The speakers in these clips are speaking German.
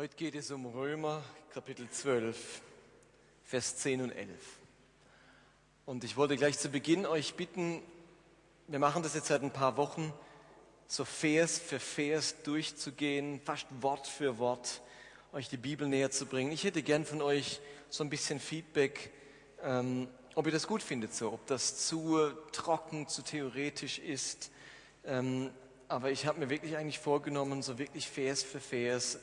Heute geht es um Römer Kapitel 12, Vers 10 und 11. Und ich wollte gleich zu Beginn euch bitten, wir machen das jetzt seit ein paar Wochen, so Vers für Vers durchzugehen, fast Wort für Wort, euch die Bibel näher zu bringen. Ich hätte gern von euch so ein bisschen Feedback, ähm, ob ihr das gut findet so, ob das zu trocken, zu theoretisch ist. Ähm, aber ich habe mir wirklich eigentlich vorgenommen, so wirklich Vers für Vers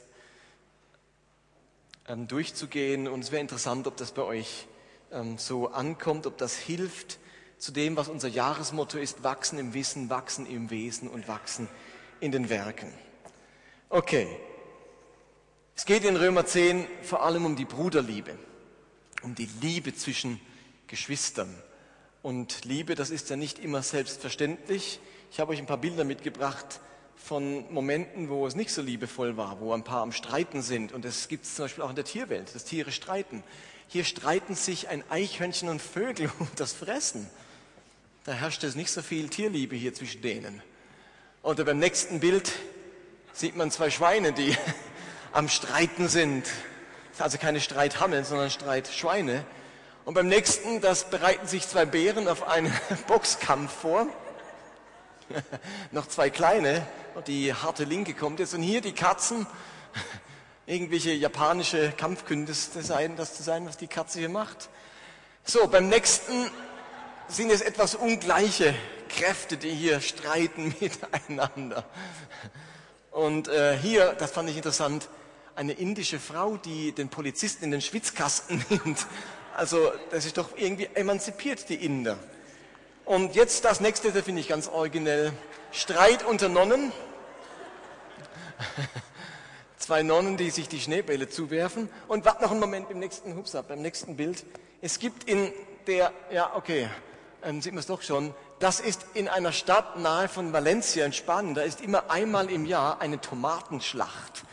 ähm, durchzugehen. Und es wäre interessant, ob das bei euch ähm, so ankommt, ob das hilft zu dem, was unser Jahresmotto ist, wachsen im Wissen, wachsen im Wesen und wachsen in den Werken. Okay, es geht in Römer 10 vor allem um die Bruderliebe, um die Liebe zwischen Geschwistern. Und Liebe, das ist ja nicht immer selbstverständlich. Ich habe euch ein paar Bilder mitgebracht von Momenten, wo es nicht so liebevoll war, wo ein paar am Streiten sind. Und das gibt es zum Beispiel auch in der Tierwelt, dass Tiere streiten. Hier streiten sich ein Eichhörnchen und Vögel um das Fressen. Da herrscht es nicht so viel Tierliebe hier zwischen denen. Oder beim nächsten Bild sieht man zwei Schweine, die am Streiten sind. Also keine Streithammel, sondern Streitschweine. Und beim nächsten, das bereiten sich zwei Bären auf einen Boxkampf vor. noch zwei kleine, die harte Linke kommt jetzt. Und hier die Katzen, irgendwelche japanische Kampfkünste sein, das zu sein, was die Katze hier macht. So, beim nächsten sind es etwas ungleiche Kräfte, die hier streiten miteinander. Und äh, hier, das fand ich interessant, eine indische Frau, die den Polizisten in den Schwitzkasten nimmt. Also, das ist doch irgendwie emanzipiert, die Inder. Und jetzt das nächste, das finde ich ganz originell. Streit unter Nonnen. Zwei Nonnen, die sich die Schneebälle zuwerfen. Und warte noch einen Moment beim nächsten, hupsa, beim nächsten Bild. Es gibt in der, ja, okay, ähm, sieht man es doch schon. Das ist in einer Stadt nahe von Valencia in Spanien. Da ist immer einmal im Jahr eine Tomatenschlacht.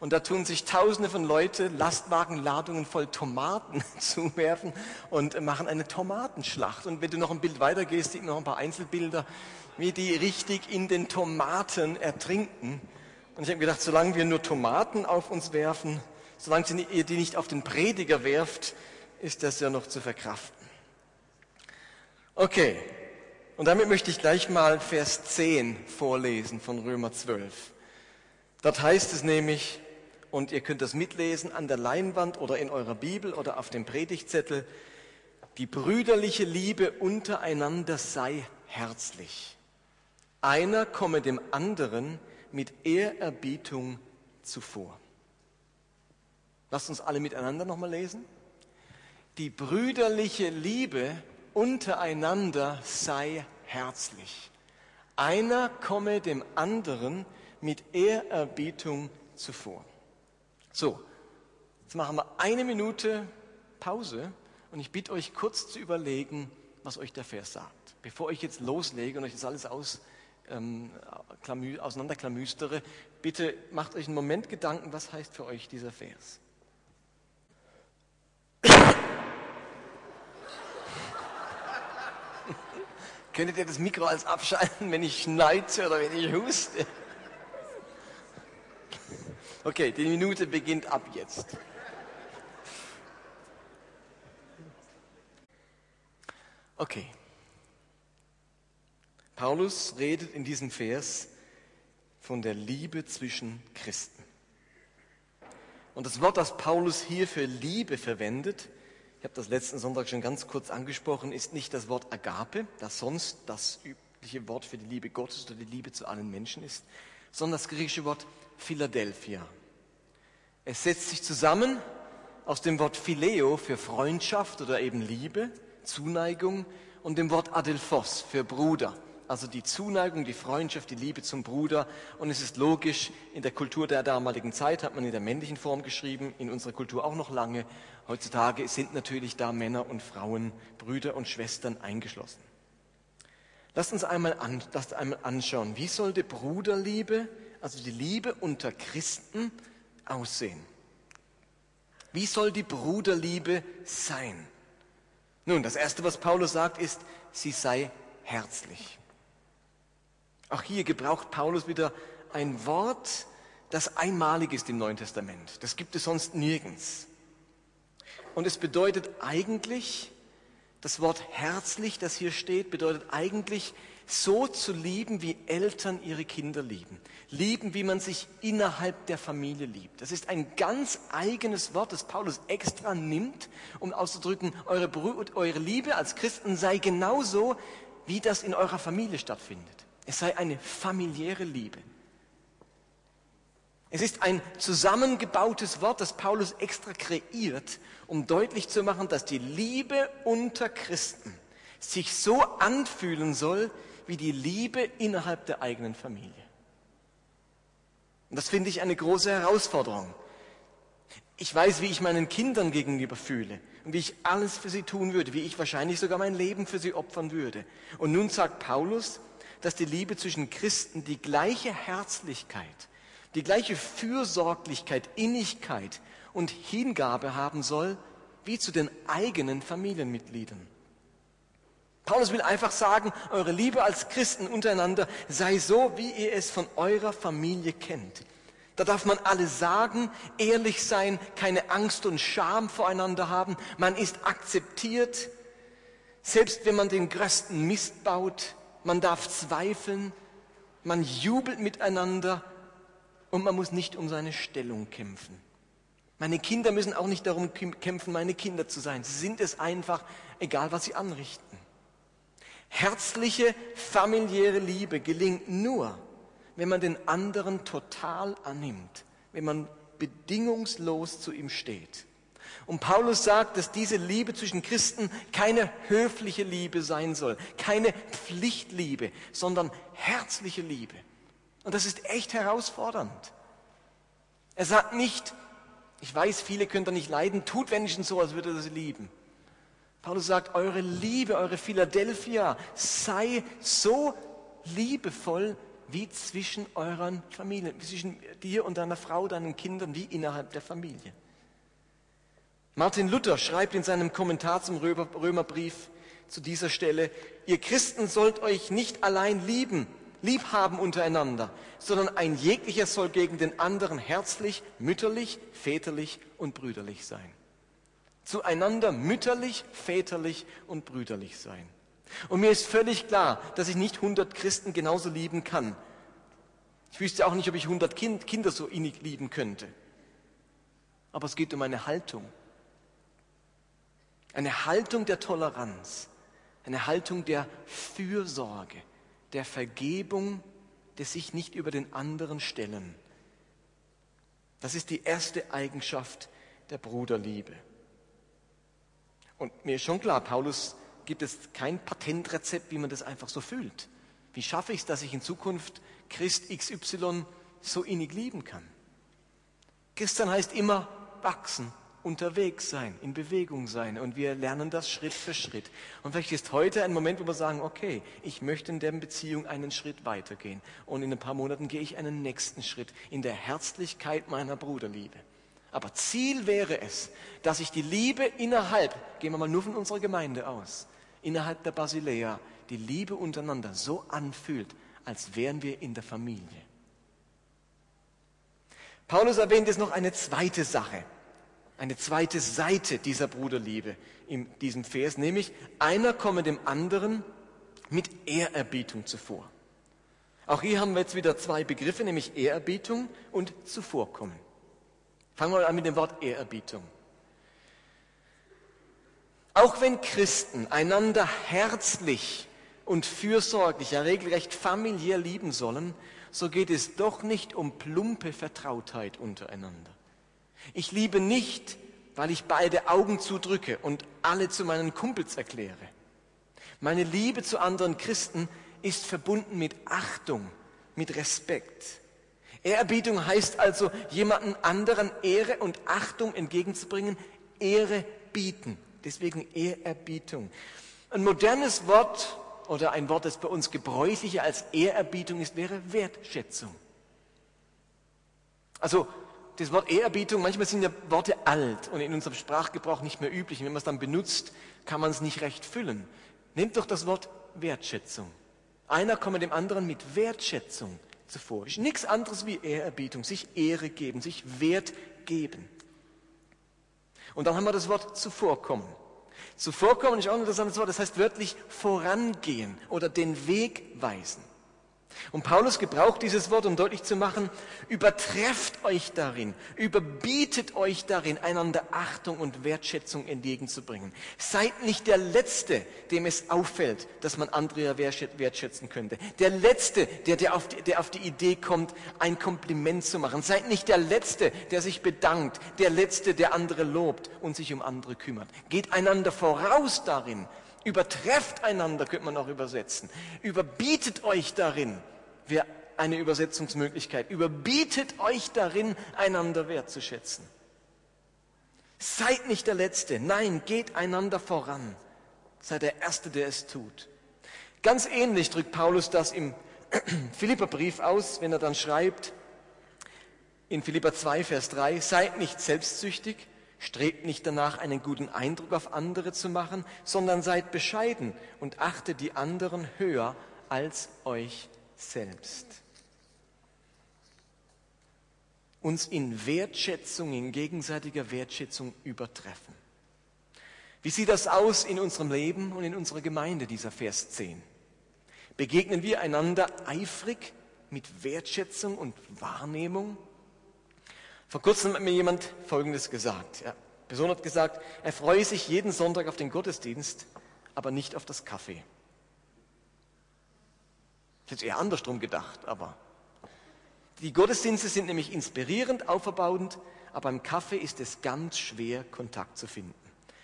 Und da tun sich Tausende von Leute Lastwagenladungen voll Tomaten zuwerfen und machen eine Tomatenschlacht. Und wenn du noch ein Bild weitergehst, sieht man noch ein paar Einzelbilder, wie die richtig in den Tomaten ertrinken. Und ich habe gedacht, solange wir nur Tomaten auf uns werfen, solange ihr die nicht auf den Prediger werft, ist das ja noch zu verkraften. Okay, und damit möchte ich gleich mal Vers 10 vorlesen von Römer 12. Dort heißt es nämlich, und ihr könnt das mitlesen an der Leinwand oder in eurer Bibel oder auf dem Predigtzettel. Die brüderliche Liebe untereinander sei herzlich. Einer komme dem anderen mit Ehrerbietung zuvor. Lasst uns alle miteinander nochmal lesen. Die brüderliche Liebe untereinander sei herzlich. Einer komme dem anderen mit Ehrerbietung zuvor. So, jetzt machen wir eine Minute Pause und ich bitte euch kurz zu überlegen, was euch der Vers sagt. Bevor ich jetzt loslege und euch das alles aus, ähm, auseinanderklamüstere, bitte macht euch einen Moment Gedanken, was heißt für euch dieser Vers. Könntet ihr das Mikro als abschalten, wenn ich schneize oder wenn ich huste? Okay, die Minute beginnt ab jetzt. Okay. Paulus redet in diesem Vers von der Liebe zwischen Christen. Und das Wort, das Paulus hier für Liebe verwendet, ich habe das letzten Sonntag schon ganz kurz angesprochen, ist nicht das Wort Agape, das sonst das übliche Wort für die Liebe Gottes oder die Liebe zu allen Menschen ist, sondern das griechische Wort Philadelphia. Es setzt sich zusammen aus dem Wort Phileo für Freundschaft oder eben Liebe, Zuneigung und dem Wort Adelphos für Bruder. Also die Zuneigung, die Freundschaft, die Liebe zum Bruder. Und es ist logisch, in der Kultur der damaligen Zeit hat man in der männlichen Form geschrieben, in unserer Kultur auch noch lange. Heutzutage sind natürlich da Männer und Frauen, Brüder und Schwestern eingeschlossen. Lasst uns einmal, an, lasst einmal anschauen, wie sollte Bruderliebe, also die Liebe unter Christen, aussehen? Wie soll die Bruderliebe sein? Nun, das Erste, was Paulus sagt, ist, sie sei herzlich. Auch hier gebraucht Paulus wieder ein Wort, das einmalig ist im Neuen Testament. Das gibt es sonst nirgends. Und es bedeutet eigentlich, das Wort herzlich, das hier steht, bedeutet eigentlich so zu lieben, wie Eltern ihre Kinder lieben. Lieben, wie man sich innerhalb der Familie liebt. Das ist ein ganz eigenes Wort, das Paulus extra nimmt, um auszudrücken, eure, eure Liebe als Christen sei genauso, wie das in eurer Familie stattfindet. Es sei eine familiäre Liebe. Es ist ein zusammengebautes Wort, das Paulus extra kreiert, um deutlich zu machen, dass die Liebe unter Christen sich so anfühlen soll, wie die Liebe innerhalb der eigenen Familie. Und das finde ich eine große Herausforderung. Ich weiß, wie ich meinen Kindern gegenüber fühle und wie ich alles für sie tun würde, wie ich wahrscheinlich sogar mein Leben für sie opfern würde. Und nun sagt Paulus, dass die Liebe zwischen Christen die gleiche Herzlichkeit, die gleiche Fürsorglichkeit, Innigkeit und Hingabe haben soll, wie zu den eigenen Familienmitgliedern. Paulus will einfach sagen, eure Liebe als Christen untereinander sei so, wie ihr es von eurer Familie kennt. Da darf man alles sagen, ehrlich sein, keine Angst und Scham voreinander haben. Man ist akzeptiert, selbst wenn man den größten Mist baut. Man darf zweifeln, man jubelt miteinander und man muss nicht um seine Stellung kämpfen. Meine Kinder müssen auch nicht darum kämpfen, meine Kinder zu sein. Sie sind es einfach, egal was sie anrichten. Herzliche familiäre Liebe gelingt nur, wenn man den anderen total annimmt, wenn man bedingungslos zu ihm steht. Und Paulus sagt, dass diese Liebe zwischen Christen keine höfliche Liebe sein soll, keine Pflichtliebe, sondern herzliche Liebe. Und das ist echt herausfordernd. Er sagt nicht, ich weiß, viele können da nicht leiden, tut wenigstens so, als würde er sie lieben. Paulus sagt, eure Liebe, eure Philadelphia sei so liebevoll wie zwischen euren Familien, zwischen dir und deiner Frau, deinen Kindern, wie innerhalb der Familie. Martin Luther schreibt in seinem Kommentar zum Römerbrief zu dieser Stelle, ihr Christen sollt euch nicht allein lieben, lieb haben untereinander, sondern ein jeglicher soll gegen den anderen herzlich, mütterlich, väterlich und brüderlich sein zueinander mütterlich, väterlich und brüderlich sein. Und mir ist völlig klar, dass ich nicht 100 Christen genauso lieben kann. Ich wüsste auch nicht, ob ich 100 kind, Kinder so innig lieben könnte. Aber es geht um eine Haltung. Eine Haltung der Toleranz, eine Haltung der Fürsorge, der Vergebung, des sich nicht über den anderen stellen. Das ist die erste Eigenschaft der Bruderliebe. Und mir ist schon klar, Paulus gibt es kein Patentrezept, wie man das einfach so fühlt. Wie schaffe ich es, dass ich in Zukunft Christ XY so innig lieben kann? Christian heißt immer wachsen, unterwegs sein, in Bewegung sein. Und wir lernen das Schritt für Schritt. Und vielleicht ist heute ein Moment, wo wir sagen, okay, ich möchte in der Beziehung einen Schritt weitergehen. Und in ein paar Monaten gehe ich einen nächsten Schritt in der Herzlichkeit meiner Bruderliebe. Aber Ziel wäre es, dass sich die Liebe innerhalb, gehen wir mal nur von unserer Gemeinde aus, innerhalb der Basilea, die Liebe untereinander so anfühlt, als wären wir in der Familie. Paulus erwähnt jetzt noch eine zweite Sache, eine zweite Seite dieser Bruderliebe in diesem Vers, nämlich einer komme dem anderen mit Ehrerbietung zuvor. Auch hier haben wir jetzt wieder zwei Begriffe, nämlich Ehrerbietung und Zuvorkommen. Fangen wir an mit dem Wort Ehrerbietung. Auch wenn Christen einander herzlich und fürsorglich, ja regelrecht familiär lieben sollen, so geht es doch nicht um plumpe Vertrautheit untereinander. Ich liebe nicht, weil ich beide Augen zudrücke und alle zu meinen Kumpels erkläre. Meine Liebe zu anderen Christen ist verbunden mit Achtung, mit Respekt. Ehrerbietung heißt also, jemanden anderen Ehre und Achtung entgegenzubringen, Ehre bieten. Deswegen Ehrerbietung. Ein modernes Wort oder ein Wort, das bei uns gebräuchlicher als Ehrerbietung ist, wäre Wertschätzung. Also das Wort Ehrerbietung, manchmal sind ja Worte alt und in unserem Sprachgebrauch nicht mehr üblich. Und wenn man es dann benutzt, kann man es nicht recht füllen. Nehmt doch das Wort Wertschätzung. Einer komme dem anderen mit Wertschätzung zuvor. Ist nichts anderes wie Ehrerbietung, sich Ehre geben, sich Wert geben. Und dann haben wir das Wort zuvorkommen. Zuvorkommen ist auch ein interessantes Wort, das heißt wörtlich vorangehen oder den Weg weisen. Und Paulus gebraucht dieses Wort, um deutlich zu machen, übertrefft euch darin, überbietet euch darin, einander Achtung und Wertschätzung entgegenzubringen. Seid nicht der Letzte, dem es auffällt, dass man andere wertschätzen könnte. Der Letzte, der, der, auf die, der auf die Idee kommt, ein Kompliment zu machen. Seid nicht der Letzte, der sich bedankt. Der Letzte, der andere lobt und sich um andere kümmert. Geht einander voraus darin, Übertrefft einander, könnte man auch übersetzen. Überbietet euch darin, wäre eine Übersetzungsmöglichkeit. Überbietet euch darin, einander wertzuschätzen. Seid nicht der Letzte, nein, geht einander voran. Seid der Erste, der es tut. Ganz ähnlich drückt Paulus das im Philipperbrief aus, wenn er dann schreibt, in Philipper 2, Vers 3, seid nicht selbstsüchtig, Strebt nicht danach, einen guten Eindruck auf andere zu machen, sondern seid bescheiden und achtet die anderen höher als euch selbst. Uns in Wertschätzung, in gegenseitiger Wertschätzung übertreffen. Wie sieht das aus in unserem Leben und in unserer Gemeinde, dieser Vers 10? Begegnen wir einander eifrig mit Wertschätzung und Wahrnehmung? Vor kurzem hat mir jemand Folgendes gesagt. Ja, Person hat gesagt, er freue sich jeden Sonntag auf den Gottesdienst, aber nicht auf das Kaffee. Ich hätte eher andersrum gedacht, aber die Gottesdienste sind nämlich inspirierend, auferbauend, aber im Kaffee ist es ganz schwer, Kontakt zu finden.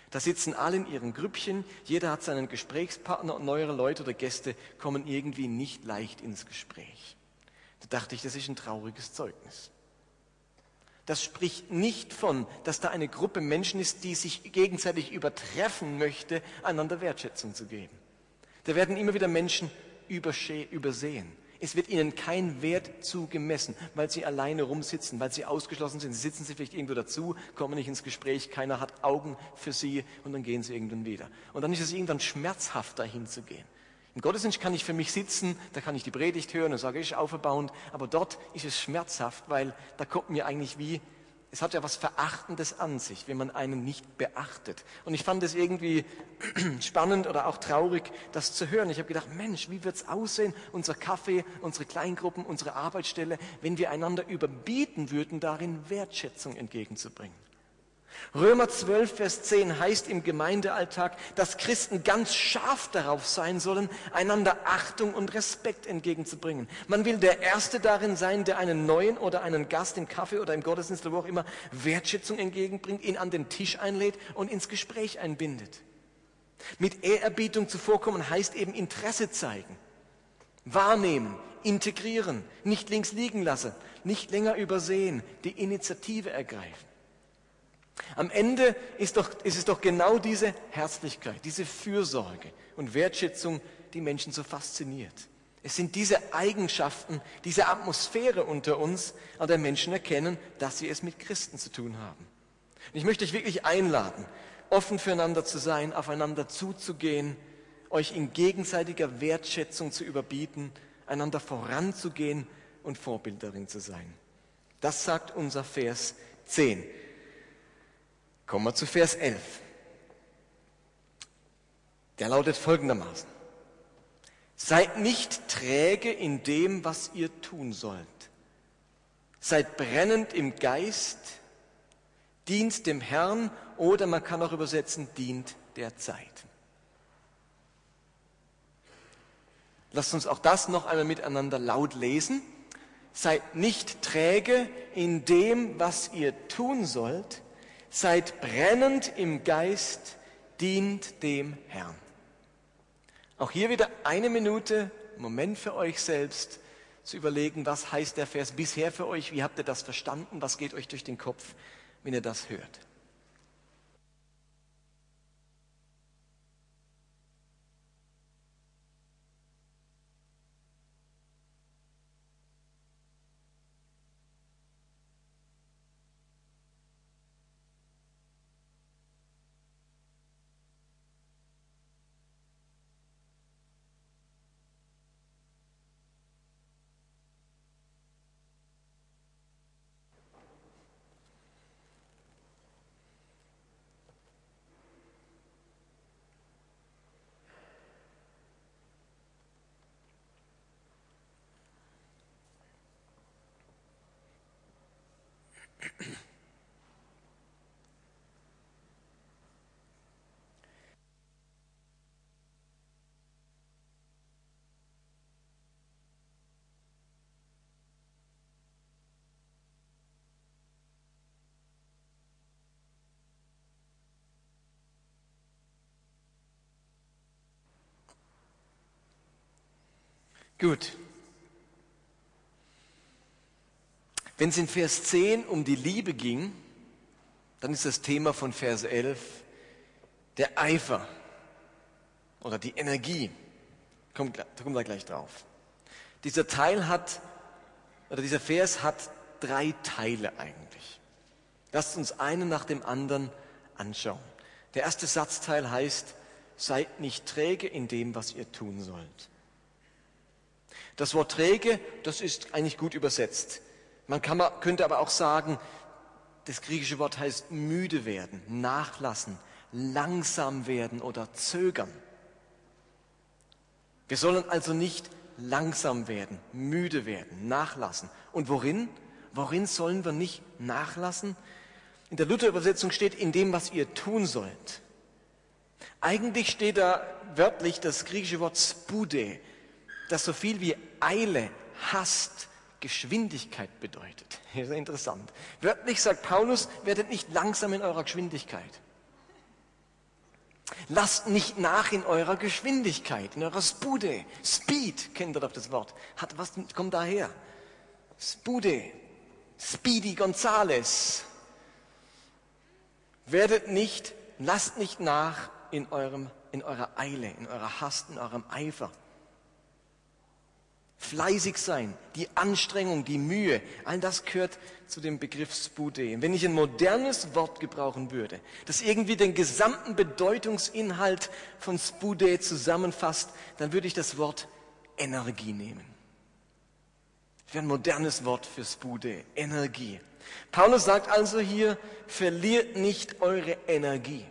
Da sitzen alle in ihren Grüppchen, jeder hat seinen Gesprächspartner und neuere Leute oder Gäste kommen irgendwie nicht leicht ins Gespräch. Da dachte ich, das ist ein trauriges Zeugnis. Das spricht nicht von, dass da eine Gruppe Menschen ist, die sich gegenseitig übertreffen möchte, einander Wertschätzung zu geben. Da werden immer wieder Menschen übersehen. Es wird ihnen kein Wert zugemessen, weil sie alleine rumsitzen, weil sie ausgeschlossen sind. Sitzen sie vielleicht irgendwo dazu, kommen nicht ins Gespräch, keiner hat Augen für sie und dann gehen sie irgendwann wieder. Und dann ist es irgendwann schmerzhaft, dahin zu gehen. Im Gottesdienst kann ich für mich sitzen, da kann ich die Predigt hören und sage, ich auferbauend, aber dort ist es schmerzhaft, weil da kommt mir eigentlich wie, es hat ja was Verachtendes an sich, wenn man einen nicht beachtet. Und ich fand es irgendwie spannend oder auch traurig, das zu hören. Ich habe gedacht, Mensch, wie wird es aussehen, unser Kaffee, unsere Kleingruppen, unsere Arbeitsstelle, wenn wir einander überbieten würden, darin Wertschätzung entgegenzubringen. Römer 12, Vers 10 heißt im Gemeindealltag, dass Christen ganz scharf darauf sein sollen, einander Achtung und Respekt entgegenzubringen. Man will der Erste darin sein, der einen neuen oder einen Gast im Kaffee oder im Gottesdienst oder wo auch immer Wertschätzung entgegenbringt, ihn an den Tisch einlädt und ins Gespräch einbindet. Mit Ehrerbietung zuvorkommen heißt eben Interesse zeigen, wahrnehmen, integrieren, nicht links liegen lassen, nicht länger übersehen, die Initiative ergreifen. Am Ende ist, doch, ist es doch genau diese Herzlichkeit, diese Fürsorge und Wertschätzung, die Menschen so fasziniert. Es sind diese Eigenschaften, diese Atmosphäre unter uns, an der Menschen erkennen, dass sie es mit Christen zu tun haben. Und ich möchte euch wirklich einladen, offen füreinander zu sein, aufeinander zuzugehen, euch in gegenseitiger Wertschätzung zu überbieten, einander voranzugehen und Vorbild darin zu sein. Das sagt unser Vers 10. Kommen wir zu Vers 11. Der lautet folgendermaßen. Seid nicht träge in dem, was ihr tun sollt. Seid brennend im Geist, dient dem Herrn oder man kann auch übersetzen, dient der Zeit. Lasst uns auch das noch einmal miteinander laut lesen. Seid nicht träge in dem, was ihr tun sollt, Seid brennend im Geist, dient dem Herrn. Auch hier wieder eine Minute, Moment für euch selbst, zu überlegen, was heißt der Vers bisher für euch, wie habt ihr das verstanden, was geht euch durch den Kopf, wenn ihr das hört. Gut. Wenn es in Vers 10 um die Liebe ging, dann ist das Thema von Vers 11 der Eifer oder die Energie. Kommt, da kommen wir gleich drauf. Dieser Teil hat, oder dieser Vers hat drei Teile eigentlich. Lasst uns einen nach dem anderen anschauen. Der erste Satzteil heißt, seid nicht träge in dem, was ihr tun sollt. Das Wort träge, das ist eigentlich gut übersetzt. Man kann, könnte aber auch sagen, das griechische Wort heißt müde werden, nachlassen, langsam werden oder zögern. Wir sollen also nicht langsam werden, müde werden, nachlassen. Und worin? Worin sollen wir nicht nachlassen? In der Luther-Übersetzung steht, in dem, was ihr tun sollt. Eigentlich steht da wörtlich das griechische Wort spude, das so viel wie Eile, Hast, Geschwindigkeit bedeutet. Das ist interessant. Wörtlich sagt Paulus, werdet nicht langsam in eurer Geschwindigkeit. Lasst nicht nach in eurer Geschwindigkeit, in eurer Spude. Speed, kennt ihr doch das Wort. Hat was, kommt daher. Spude. Speedy Gonzales. Werdet nicht, lasst nicht nach in eurem, in eurer Eile, in eurer Hast, in eurem Eifer. Fleißig sein, die Anstrengung, die Mühe, all das gehört zu dem Begriff Spude. Wenn ich ein modernes Wort gebrauchen würde, das irgendwie den gesamten Bedeutungsinhalt von Spude zusammenfasst, dann würde ich das Wort Energie nehmen. Das wäre ein modernes Wort für Spude, Energie. Paulus sagt also hier, verliert nicht eure Energie.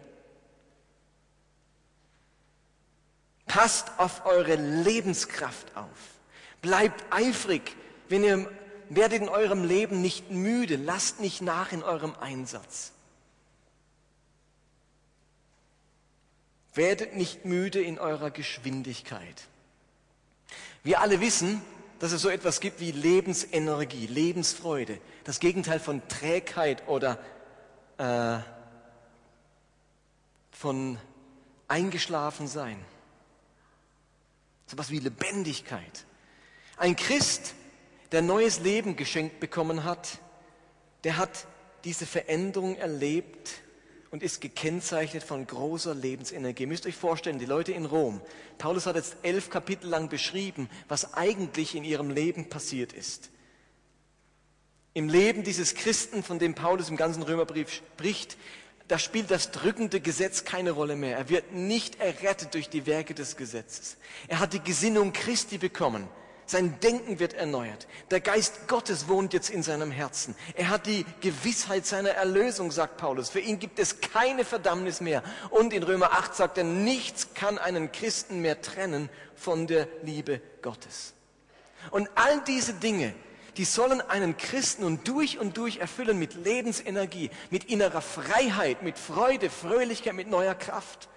Passt auf eure Lebenskraft auf. Bleibt eifrig, wenn ihr werdet in eurem Leben nicht müde, lasst nicht nach in eurem Einsatz. Werdet nicht müde in eurer Geschwindigkeit. Wir alle wissen, dass es so etwas gibt wie Lebensenergie, Lebensfreude, das Gegenteil von Trägheit oder äh, von eingeschlafen sein. So etwas wie Lebendigkeit. Ein Christ, der neues Leben geschenkt bekommen hat, der hat diese Veränderung erlebt und ist gekennzeichnet von großer Lebensenergie. Ihr müsst euch vorstellen, die Leute in Rom, Paulus hat jetzt elf Kapitel lang beschrieben, was eigentlich in ihrem Leben passiert ist. Im Leben dieses Christen, von dem Paulus im ganzen Römerbrief spricht, da spielt das drückende Gesetz keine Rolle mehr. Er wird nicht errettet durch die Werke des Gesetzes. Er hat die Gesinnung Christi bekommen. Sein Denken wird erneuert. Der Geist Gottes wohnt jetzt in seinem Herzen. Er hat die Gewissheit seiner Erlösung, sagt Paulus. Für ihn gibt es keine Verdammnis mehr. Und in Römer 8 sagt er, nichts kann einen Christen mehr trennen von der Liebe Gottes. Und all diese Dinge, die sollen einen Christen und durch und durch erfüllen mit Lebensenergie, mit innerer Freiheit, mit Freude, Fröhlichkeit, mit neuer Kraft.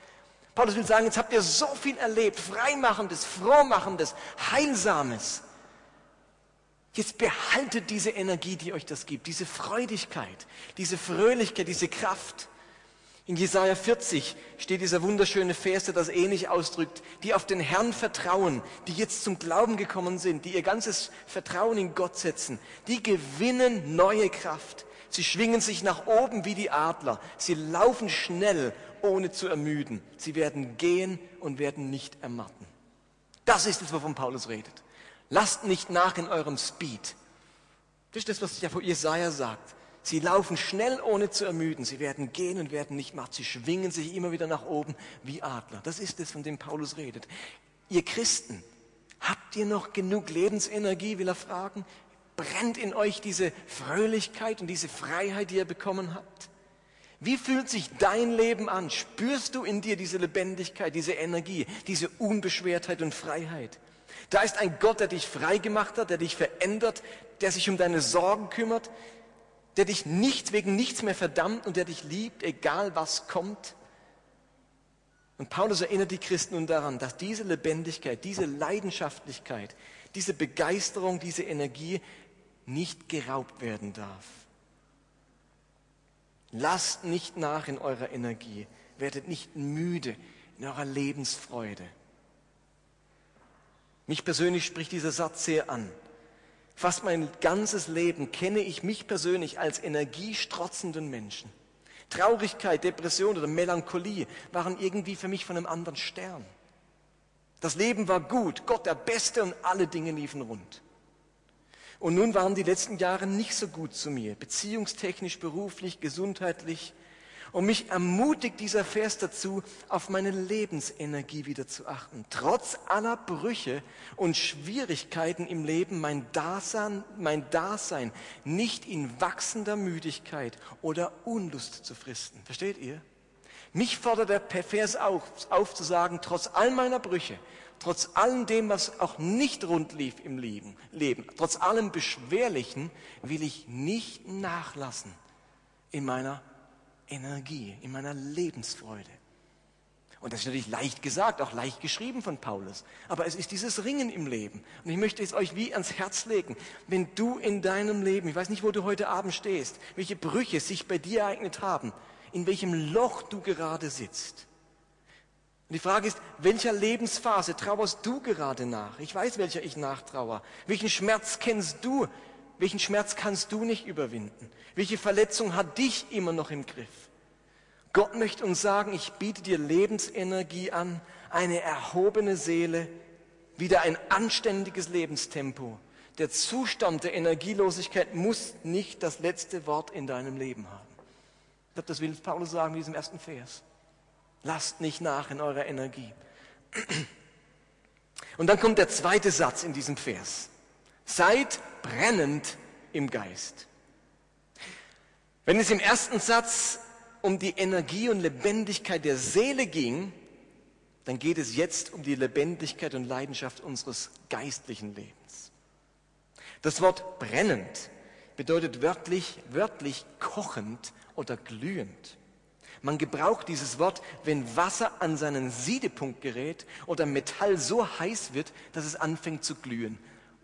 Paulus will sagen, jetzt habt ihr so viel erlebt, Freimachendes, Frohmachendes, Heilsames. Jetzt behaltet diese Energie, die euch das gibt, diese Freudigkeit, diese Fröhlichkeit, diese Kraft. In Jesaja 40 steht dieser wunderschöne Vers, der das ähnlich ausdrückt, die auf den Herrn vertrauen, die jetzt zum Glauben gekommen sind, die ihr ganzes Vertrauen in Gott setzen, die gewinnen neue Kraft. Sie schwingen sich nach oben wie die Adler. Sie laufen schnell ohne zu ermüden. Sie werden gehen und werden nicht ermatten. Das ist es, wovon Paulus redet. Lasst nicht nach in eurem Speed. Das ist das, was ja vor Jesaja sagt. Sie laufen schnell, ohne zu ermüden. Sie werden gehen und werden nicht matt. Sie schwingen sich immer wieder nach oben wie Adler. Das ist es, von dem Paulus redet. Ihr Christen, habt ihr noch genug Lebensenergie, will er fragen? Brennt in euch diese Fröhlichkeit und diese Freiheit, die ihr bekommen habt? Wie fühlt sich dein Leben an? Spürst du in dir diese Lebendigkeit, diese Energie, diese Unbeschwertheit und Freiheit? Da ist ein Gott, der dich frei gemacht hat, der dich verändert, der sich um deine Sorgen kümmert, der dich nicht wegen nichts mehr verdammt und der dich liebt, egal was kommt. Und Paulus erinnert die Christen nun daran, dass diese Lebendigkeit, diese Leidenschaftlichkeit, diese Begeisterung, diese Energie nicht geraubt werden darf. Lasst nicht nach in eurer Energie, werdet nicht müde in eurer Lebensfreude. Mich persönlich spricht dieser Satz sehr an. Fast mein ganzes Leben kenne ich mich persönlich als energiestrotzenden Menschen. Traurigkeit, Depression oder Melancholie waren irgendwie für mich von einem anderen Stern. Das Leben war gut, Gott der Beste und alle Dinge liefen rund. Und nun waren die letzten Jahre nicht so gut zu mir, beziehungstechnisch, beruflich, gesundheitlich. Und mich ermutigt dieser Vers dazu, auf meine Lebensenergie wieder zu achten. Trotz aller Brüche und Schwierigkeiten im Leben mein Dasein, mein Dasein nicht in wachsender Müdigkeit oder Unlust zu fristen. Versteht ihr? Mich fordert der Vers auf, auf zu sagen, trotz all meiner Brüche, trotz allem dem, was auch nicht rund lief im Leben, Leben, trotz allem Beschwerlichen, will ich nicht nachlassen in meiner Energie, in meiner Lebensfreude. Und das ist natürlich leicht gesagt, auch leicht geschrieben von Paulus. Aber es ist dieses Ringen im Leben. Und ich möchte es euch wie ans Herz legen. Wenn du in deinem Leben, ich weiß nicht, wo du heute Abend stehst, welche Brüche sich bei dir ereignet haben, in welchem Loch du gerade sitzt. Und die Frage ist, welcher Lebensphase trauerst du gerade nach? Ich weiß, welcher ich nachtrauer. Welchen Schmerz kennst du? Welchen Schmerz kannst du nicht überwinden? Welche Verletzung hat dich immer noch im Griff? Gott möchte uns sagen, ich biete dir Lebensenergie an, eine erhobene Seele, wieder ein anständiges Lebenstempo. Der Zustand der Energielosigkeit muss nicht das letzte Wort in deinem Leben haben. Ich glaube, das will Paulus sagen in diesem ersten Vers. Lasst nicht nach in eurer Energie. Und dann kommt der zweite Satz in diesem Vers. Seid brennend im Geist. Wenn es im ersten Satz um die Energie und Lebendigkeit der Seele ging, dann geht es jetzt um die Lebendigkeit und Leidenschaft unseres geistlichen Lebens. Das Wort brennend bedeutet wörtlich, wörtlich kochend oder glühend. Man gebraucht dieses Wort, wenn Wasser an seinen Siedepunkt gerät oder Metall so heiß wird, dass es anfängt zu glühen.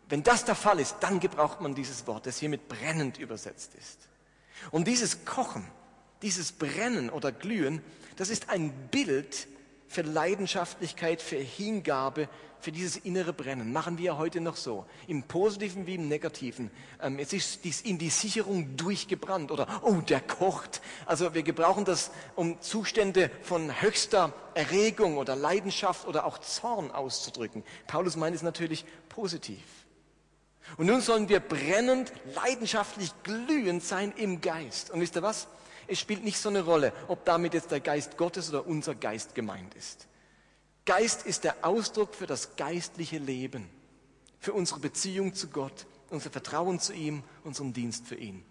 Wenn das der Fall ist, dann gebraucht man dieses Wort, das hier mit brennend übersetzt ist. Und dieses Kochen, dieses Brennen oder Glühen, das ist ein Bild für Leidenschaftlichkeit, für Hingabe, für dieses innere Brennen. Machen wir heute noch so. Im Positiven wie im Negativen. Ähm, jetzt ist dies in die Sicherung durchgebrannt oder, oh, der kocht. Also wir gebrauchen das, um Zustände von höchster Erregung oder Leidenschaft oder auch Zorn auszudrücken. Paulus meint es natürlich positiv. Und nun sollen wir brennend, leidenschaftlich, glühend sein im Geist. Und wisst ihr was? Es spielt nicht so eine Rolle, ob damit jetzt der Geist Gottes oder unser Geist gemeint ist. Geist ist der Ausdruck für das geistliche Leben, für unsere Beziehung zu Gott, unser Vertrauen zu ihm, unseren Dienst für ihn.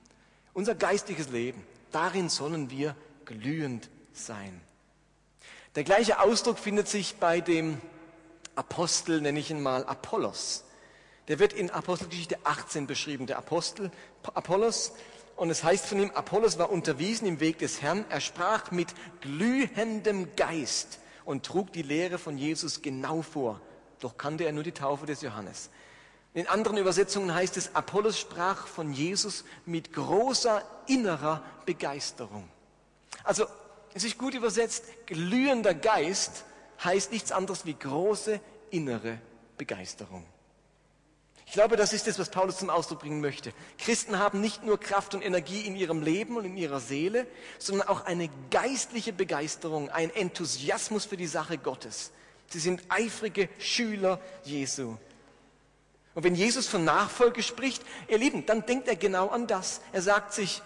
Unser geistliches Leben, darin sollen wir glühend sein. Der gleiche Ausdruck findet sich bei dem Apostel, nenne ich ihn mal Apollos. Der wird in Apostelgeschichte 18 beschrieben, der Apostel Apollos. Und es heißt von ihm, Apollos war unterwiesen im Weg des Herrn. Er sprach mit glühendem Geist und trug die Lehre von Jesus genau vor. Doch kannte er nur die Taufe des Johannes. In anderen Übersetzungen heißt es, Apollos sprach von Jesus mit großer innerer Begeisterung. Also, es ist gut übersetzt, glühender Geist heißt nichts anderes wie große innere Begeisterung. Ich glaube, das ist es, was Paulus zum Ausdruck bringen möchte. Christen haben nicht nur Kraft und Energie in ihrem Leben und in ihrer Seele, sondern auch eine geistliche Begeisterung, ein Enthusiasmus für die Sache Gottes. Sie sind eifrige Schüler Jesu. Und wenn Jesus von Nachfolge spricht, ihr Lieben, dann denkt er genau an das. Er sagt sich,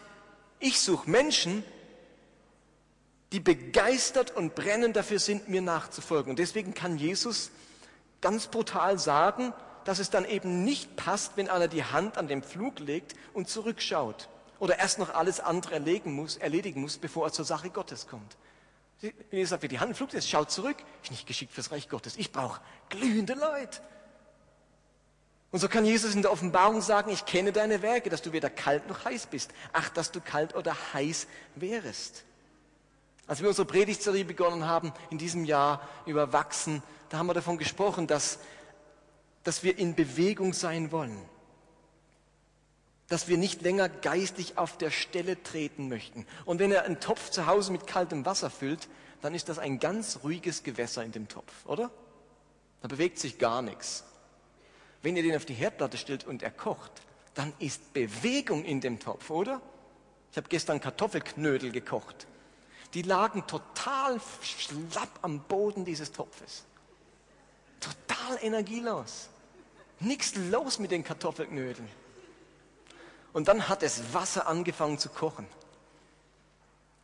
ich suche Menschen, die begeistert und brennend dafür sind, mir nachzufolgen. Und deswegen kann Jesus ganz brutal sagen, dass es dann eben nicht passt, wenn einer die Hand an den Flug legt und zurückschaut oder erst noch alles andere erledigen muss, erledigen muss bevor er zur Sache Gottes kommt. Wenn ihr sagt, wer die Hand flugt, jetzt schaut zurück, ist nicht geschickt fürs Reich Gottes. Ich brauche glühende Leute. Und so kann Jesus in der Offenbarung sagen, ich kenne deine Werke, dass du weder kalt noch heiß bist. Ach, dass du kalt oder heiß wärest. Als wir unsere Predigtserie begonnen haben in diesem Jahr über Wachsen, da haben wir davon gesprochen, dass, dass wir in Bewegung sein wollen. Dass wir nicht länger geistig auf der Stelle treten möchten. Und wenn er einen Topf zu Hause mit kaltem Wasser füllt, dann ist das ein ganz ruhiges Gewässer in dem Topf, oder? Da bewegt sich gar nichts. Wenn ihr den auf die Herdplatte stellt und er kocht, dann ist Bewegung in dem Topf, oder? Ich habe gestern Kartoffelknödel gekocht. Die lagen total schlapp am Boden dieses Topfes. Total energielos. Nichts los mit den Kartoffelknödeln. Und dann hat das Wasser angefangen zu kochen.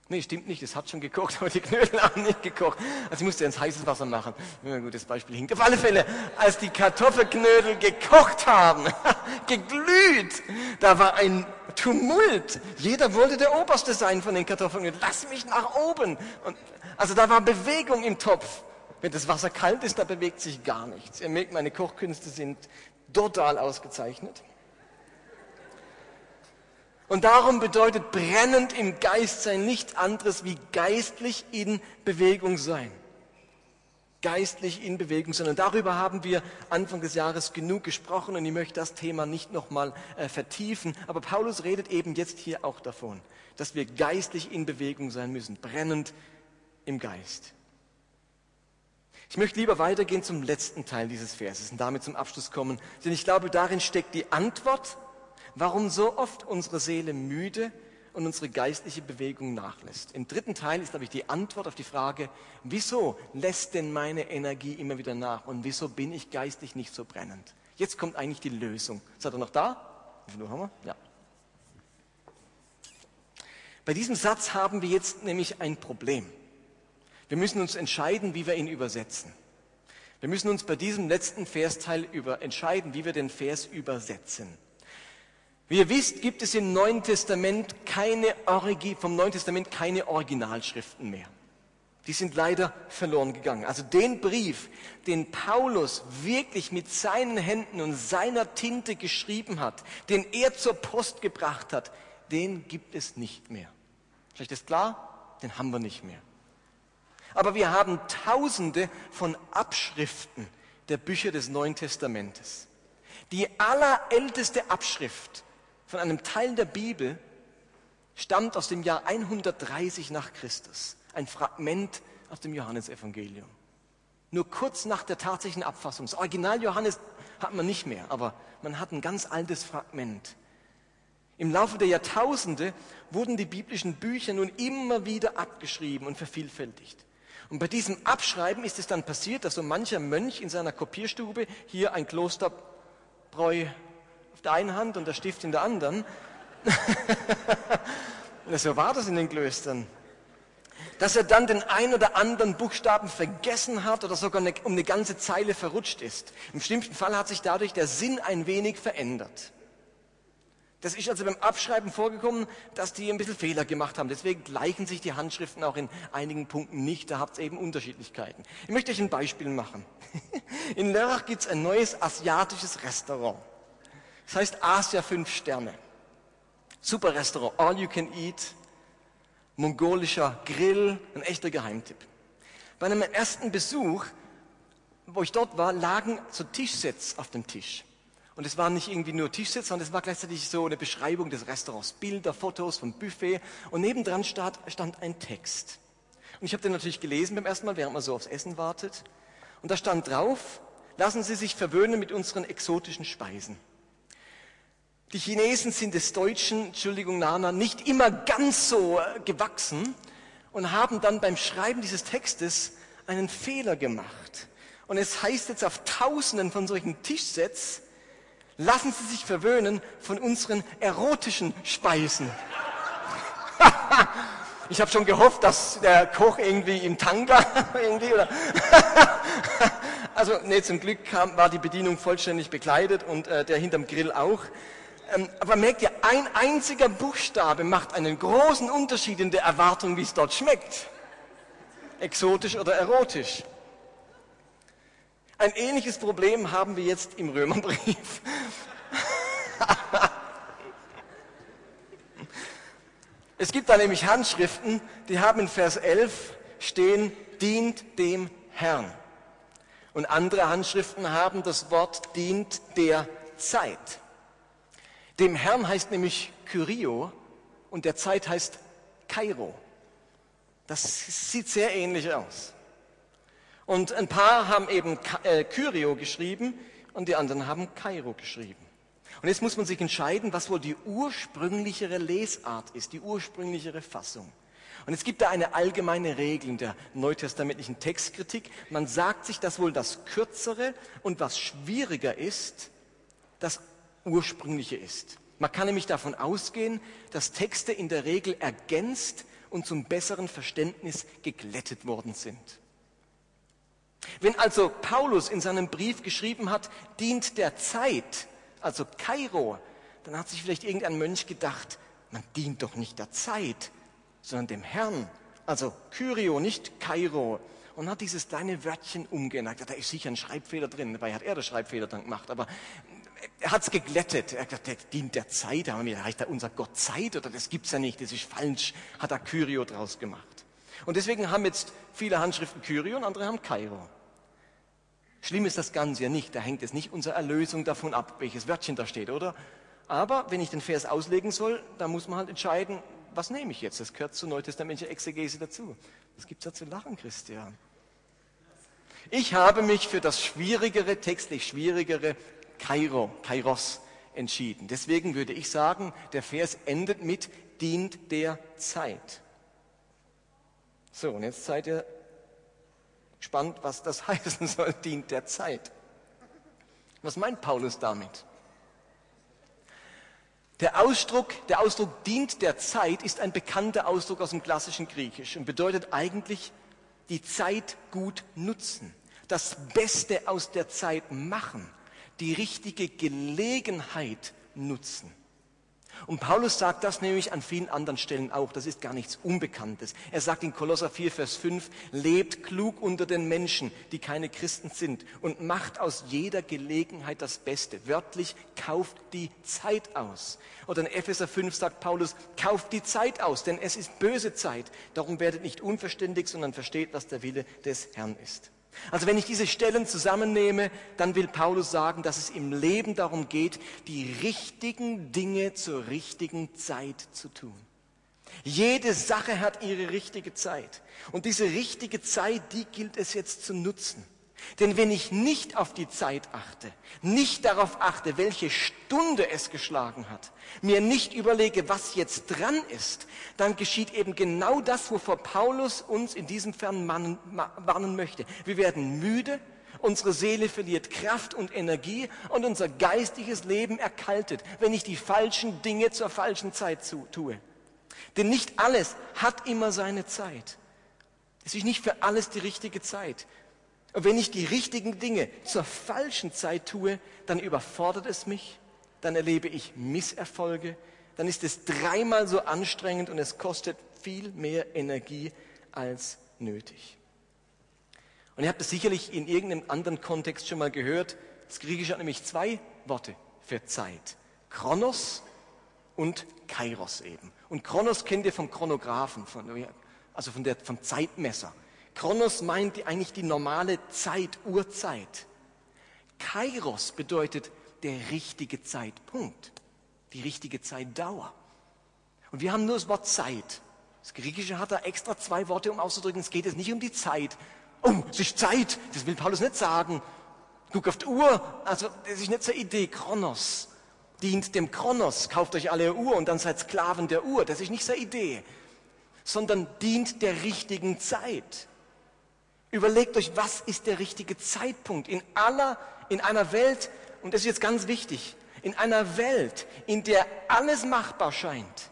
Nee, stimmt nicht, es hat schon gekocht, aber die Knödel haben nicht gekocht. Also ich musste ins heißes Wasser machen. Ja, gutes Beispiel hinkt. Auf alle Fälle, als die Kartoffelknödel gekocht haben, geglüht, da war ein Tumult. Jeder wollte der Oberste sein von den Kartoffelknödeln. Lass mich nach oben. Und, also da war Bewegung im Topf. Wenn das Wasser kalt ist, da bewegt sich gar nichts. Ihr merkt, meine Kochkünste sind total ausgezeichnet. Und darum bedeutet brennend im Geist sein nichts anderes wie geistlich in Bewegung sein. Geistlich in Bewegung sein. Und darüber haben wir Anfang des Jahres genug gesprochen und ich möchte das Thema nicht nochmal äh, vertiefen. Aber Paulus redet eben jetzt hier auch davon, dass wir geistlich in Bewegung sein müssen, brennend im Geist. Ich möchte lieber weitergehen zum letzten Teil dieses Verses und damit zum Abschluss kommen, denn ich glaube, darin steckt die Antwort warum so oft unsere Seele müde und unsere geistliche Bewegung nachlässt. Im dritten Teil ist, glaube ich, die Antwort auf die Frage, wieso lässt denn meine Energie immer wieder nach und wieso bin ich geistlich nicht so brennend? Jetzt kommt eigentlich die Lösung. Seid ihr noch da? Wie viel haben wir? Ja. Bei diesem Satz haben wir jetzt nämlich ein Problem. Wir müssen uns entscheiden, wie wir ihn übersetzen. Wir müssen uns bei diesem letzten Versteil über entscheiden, wie wir den Vers übersetzen. Wie ihr wisst, gibt es im Neuen Testament keine, vom Neuen Testament keine Originalschriften mehr. Die sind leider verloren gegangen. Also den Brief, den Paulus wirklich mit seinen Händen und seiner Tinte geschrieben hat, den er zur Post gebracht hat, den gibt es nicht mehr. Vielleicht ist klar, den haben wir nicht mehr. Aber wir haben tausende von Abschriften der Bücher des Neuen Testamentes. Die allerälteste Abschrift von einem Teil der Bibel stammt aus dem Jahr 130 nach Christus. Ein Fragment aus dem Johannesevangelium. Nur kurz nach der tatsächlichen Abfassung. Das Original Johannes hat man nicht mehr, aber man hat ein ganz altes Fragment. Im Laufe der Jahrtausende wurden die biblischen Bücher nun immer wieder abgeschrieben und vervielfältigt. Und bei diesem Abschreiben ist es dann passiert, dass so mancher Mönch in seiner Kopierstube hier ein Klosterbräu der einen Hand und der Stift in der anderen. so war das in den Klöstern. Dass er dann den ein oder anderen Buchstaben vergessen hat oder sogar eine, um eine ganze Zeile verrutscht ist. Im schlimmsten Fall hat sich dadurch der Sinn ein wenig verändert. Das ist also beim Abschreiben vorgekommen, dass die ein bisschen Fehler gemacht haben. Deswegen gleichen sich die Handschriften auch in einigen Punkten nicht. Da habt ihr eben Unterschiedlichkeiten. Ich möchte euch ein Beispiel machen. In Lörrach gibt es ein neues asiatisches Restaurant. Das heißt Asia 5 Sterne. Super Restaurant, all you can eat, mongolischer Grill, ein echter Geheimtipp. Bei einem ersten Besuch, wo ich dort war, lagen so Tischsets auf dem Tisch. Und es waren nicht irgendwie nur Tischsets, sondern es war gleichzeitig so eine Beschreibung des Restaurants, Bilder, Fotos vom Buffet. Und nebendran stand, stand ein Text. Und ich habe den natürlich gelesen beim ersten Mal, während man so aufs Essen wartet. Und da stand drauf, lassen Sie sich verwöhnen mit unseren exotischen Speisen. Die Chinesen sind des Deutschen, Entschuldigung Nana, nicht immer ganz so äh, gewachsen und haben dann beim Schreiben dieses Textes einen Fehler gemacht. Und es heißt jetzt auf Tausenden von solchen Tischsets, lassen Sie sich verwöhnen von unseren erotischen Speisen. ich habe schon gehofft, dass der Koch irgendwie im Tanga irgendwie oder also nee, zum Glück kam, war die Bedienung vollständig bekleidet und äh, der hinterm Grill auch. Ähm, aber merkt ihr, ein einziger Buchstabe macht einen großen Unterschied in der Erwartung, wie es dort schmeckt. Exotisch oder erotisch. Ein ähnliches Problem haben wir jetzt im Römerbrief. es gibt da nämlich Handschriften, die haben in Vers 11 stehen, dient dem Herrn. Und andere Handschriften haben das Wort dient der Zeit. Dem Herrn heißt nämlich Kyrio und der Zeit heißt Kairo. Das sieht sehr ähnlich aus. Und ein paar haben eben äh, Kyrio geschrieben und die anderen haben Kairo geschrieben. Und jetzt muss man sich entscheiden, was wohl die ursprünglichere Lesart ist, die ursprünglichere Fassung. Und es gibt da eine allgemeine Regel in der neutestamentlichen Textkritik. Man sagt sich, dass wohl das Kürzere und was schwieriger ist, das Ursprüngliche ist. Man kann nämlich davon ausgehen, dass Texte in der Regel ergänzt und zum besseren Verständnis geglättet worden sind. Wenn also Paulus in seinem Brief geschrieben hat, dient der Zeit, also Kairo, dann hat sich vielleicht irgendein Mönch gedacht, man dient doch nicht der Zeit, sondern dem Herrn, also Kyrio, nicht Kairo. Und hat dieses kleine Wörtchen umgeändert. Da ist sicher ein Schreibfehler drin, dabei hat er den Schreibfehler dann gemacht. Aber er hat es geglättet. Er hat gesagt, der dient der Zeit. Aber mir reicht da unser Gott Zeit oder das gibt's ja nicht, das ist falsch, hat er Kyrio draus gemacht. Und deswegen haben jetzt viele Handschriften Kyrio und andere haben Kairo. Schlimm ist das Ganze ja nicht. Da hängt es nicht unsere Erlösung davon ab, welches Wörtchen da steht, oder? Aber wenn ich den Vers auslegen soll, dann muss man halt entscheiden, was nehme ich jetzt? Das gehört zur neutestamentlichen Exegese dazu. Was gibt's da zu lachen, Christian? Ich habe mich für das schwierigere, textlich schwierigere Kairo, Kairos entschieden. Deswegen würde ich sagen, der Vers endet mit dient der Zeit. So, und jetzt seid ihr gespannt, was das heißen soll, dient der Zeit. Was meint Paulus damit? Der Ausdruck, der Ausdruck dient der Zeit ist ein bekannter Ausdruck aus dem klassischen Griechisch und bedeutet eigentlich die Zeit gut nutzen, das Beste aus der Zeit machen, die richtige Gelegenheit nutzen. Und Paulus sagt das nämlich an vielen anderen Stellen auch. Das ist gar nichts Unbekanntes. Er sagt in Kolosser 4, Vers 5, lebt klug unter den Menschen, die keine Christen sind und macht aus jeder Gelegenheit das Beste. Wörtlich, kauft die Zeit aus. Oder in Epheser 5 sagt Paulus, kauft die Zeit aus, denn es ist böse Zeit. Darum werdet nicht unverständig, sondern versteht, was der Wille des Herrn ist. Also wenn ich diese Stellen zusammennehme, dann will Paulus sagen, dass es im Leben darum geht, die richtigen Dinge zur richtigen Zeit zu tun. Jede Sache hat ihre richtige Zeit. Und diese richtige Zeit, die gilt es jetzt zu nutzen. Denn wenn ich nicht auf die Zeit achte, nicht darauf achte, welche Stunde es geschlagen hat, mir nicht überlege, was jetzt dran ist, dann geschieht eben genau das, wovor Paulus uns in diesem Fern warnen möchte. Wir werden müde, unsere Seele verliert Kraft und Energie und unser geistiges Leben erkaltet, wenn ich die falschen Dinge zur falschen Zeit tue. Denn nicht alles hat immer seine Zeit. Es ist nicht für alles die richtige Zeit. Und wenn ich die richtigen Dinge zur falschen Zeit tue, dann überfordert es mich, dann erlebe ich Misserfolge, dann ist es dreimal so anstrengend und es kostet viel mehr Energie als nötig. Und ihr habt es sicherlich in irgendeinem anderen Kontext schon mal gehört. Das Griechische hat nämlich zwei Worte für Zeit. Chronos und Kairos eben. Und Chronos kennt ihr vom Chronographen, von, also von der, vom Zeitmesser. Chronos meint eigentlich die normale Zeit, Uhrzeit. Kairos bedeutet der richtige Zeitpunkt, die richtige Zeitdauer. Und wir haben nur das Wort Zeit. Das Griechische hat da extra zwei Worte, um auszudrücken, es geht jetzt nicht um die Zeit. Oh, es ist Zeit, das will Paulus nicht sagen. Guck auf die Uhr, also das ist nicht so eine Idee. Chronos dient dem Chronos, kauft euch alle Uhr und dann seid Sklaven der Uhr. Das ist nicht so eine Idee, sondern dient der richtigen Zeit. Überlegt euch, was ist der richtige Zeitpunkt in aller, in einer Welt, und das ist jetzt ganz wichtig, in einer Welt, in der alles machbar scheint.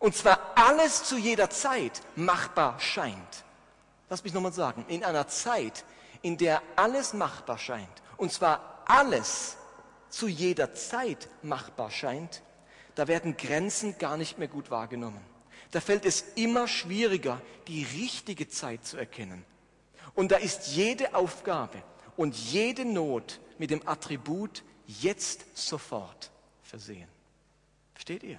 Und zwar alles zu jeder Zeit machbar scheint. Lass mich nochmal sagen, in einer Zeit, in der alles machbar scheint, und zwar alles zu jeder Zeit machbar scheint, da werden Grenzen gar nicht mehr gut wahrgenommen. Da fällt es immer schwieriger, die richtige Zeit zu erkennen. Und da ist jede Aufgabe und jede Not mit dem Attribut jetzt sofort versehen. Versteht ihr?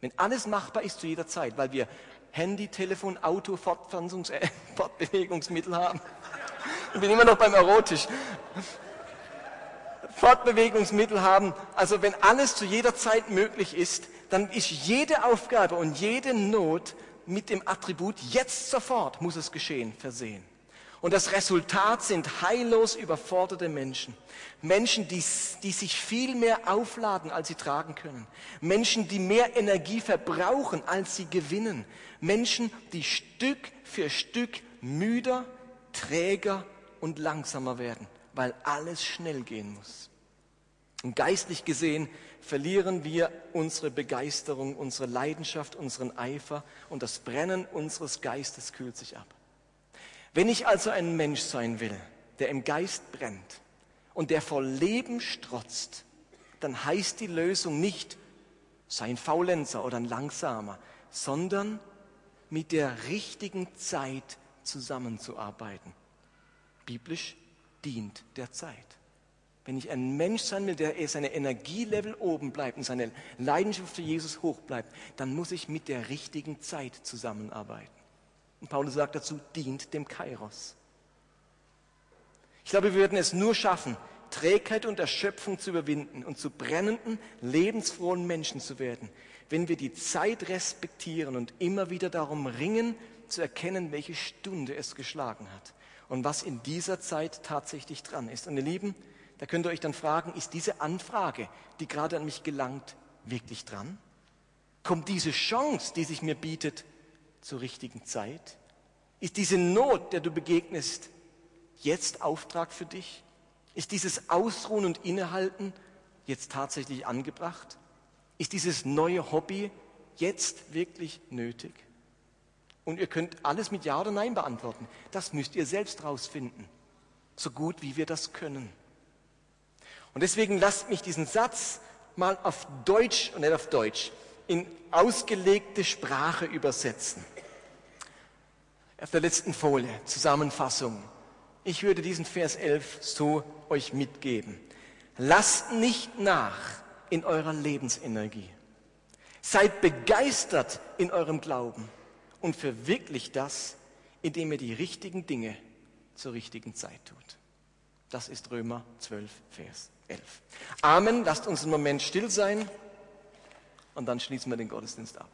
Wenn alles machbar ist zu jeder Zeit, weil wir Handy, Telefon, Auto, Fortpflanzungs äh, Fortbewegungsmittel haben. Ich bin immer noch beim Erotisch. Fortbewegungsmittel haben. Also wenn alles zu jeder Zeit möglich ist, dann ist jede Aufgabe und jede Not mit dem Attribut jetzt sofort muss es geschehen versehen. Und das Resultat sind heillos überforderte Menschen. Menschen, die, die sich viel mehr aufladen, als sie tragen können. Menschen, die mehr Energie verbrauchen, als sie gewinnen. Menschen, die Stück für Stück müder, träger und langsamer werden, weil alles schnell gehen muss. Und geistlich gesehen verlieren wir unsere Begeisterung, unsere Leidenschaft, unseren Eifer und das Brennen unseres Geistes kühlt sich ab. Wenn ich also ein Mensch sein will, der im Geist brennt und der vor Leben strotzt, dann heißt die Lösung nicht, sei ein Faulenzer oder ein Langsamer, sondern mit der richtigen Zeit zusammenzuarbeiten. Biblisch dient der Zeit. Wenn ich ein Mensch sein will, der seine Energielevel oben bleibt und seine Leidenschaft für Jesus hoch bleibt, dann muss ich mit der richtigen Zeit zusammenarbeiten. Und Paulus sagt dazu, dient dem Kairos. Ich glaube, wir würden es nur schaffen, Trägheit und Erschöpfung zu überwinden und zu brennenden, lebensfrohen Menschen zu werden, wenn wir die Zeit respektieren und immer wieder darum ringen, zu erkennen, welche Stunde es geschlagen hat und was in dieser Zeit tatsächlich dran ist. Und ihr Lieben, da könnt ihr euch dann fragen, ist diese Anfrage, die gerade an mich gelangt, wirklich dran? Kommt diese Chance, die sich mir bietet, zur richtigen Zeit? Ist diese Not, der du begegnest, jetzt Auftrag für dich? Ist dieses Ausruhen und Innehalten jetzt tatsächlich angebracht? Ist dieses neue Hobby jetzt wirklich nötig? Und ihr könnt alles mit Ja oder Nein beantworten. Das müsst ihr selbst rausfinden. So gut wie wir das können. Und deswegen lasst mich diesen Satz mal auf Deutsch und nicht auf Deutsch, in ausgelegte Sprache übersetzen auf der letzten Folie, Zusammenfassung. Ich würde diesen Vers 11 so euch mitgeben. Lasst nicht nach in eurer Lebensenergie. Seid begeistert in eurem Glauben und verwirklicht das, indem ihr die richtigen Dinge zur richtigen Zeit tut. Das ist Römer 12, Vers 11. Amen. Lasst uns einen Moment still sein und dann schließen wir den Gottesdienst ab.